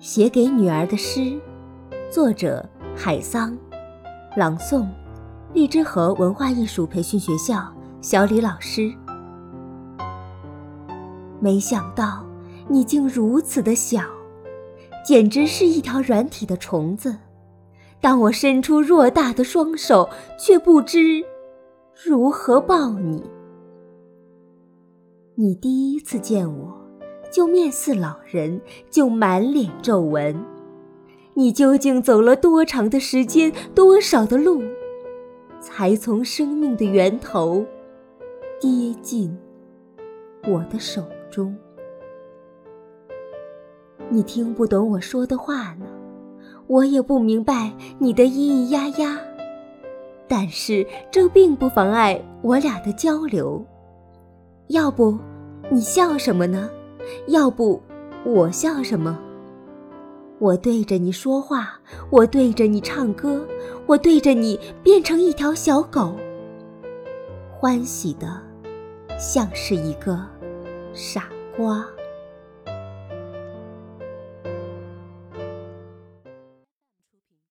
写给女儿的诗，作者海桑，朗诵荔枝河文化艺术培训学校小李老师。没想到你竟如此的小，简直是一条软体的虫子。当我伸出偌大的双手，却不知如何抱你。你第一次见我。就面似老人，就满脸皱纹。你究竟走了多长的时间，多少的路，才从生命的源头跌进我的手中？你听不懂我说的话呢，我也不明白你的咿咿呀呀，但是这并不妨碍我俩的交流。要不，你笑什么呢？要不，我笑什么？我对着你说话，我对着你唱歌，我对着你变成一条小狗，欢喜的像是一个傻瓜。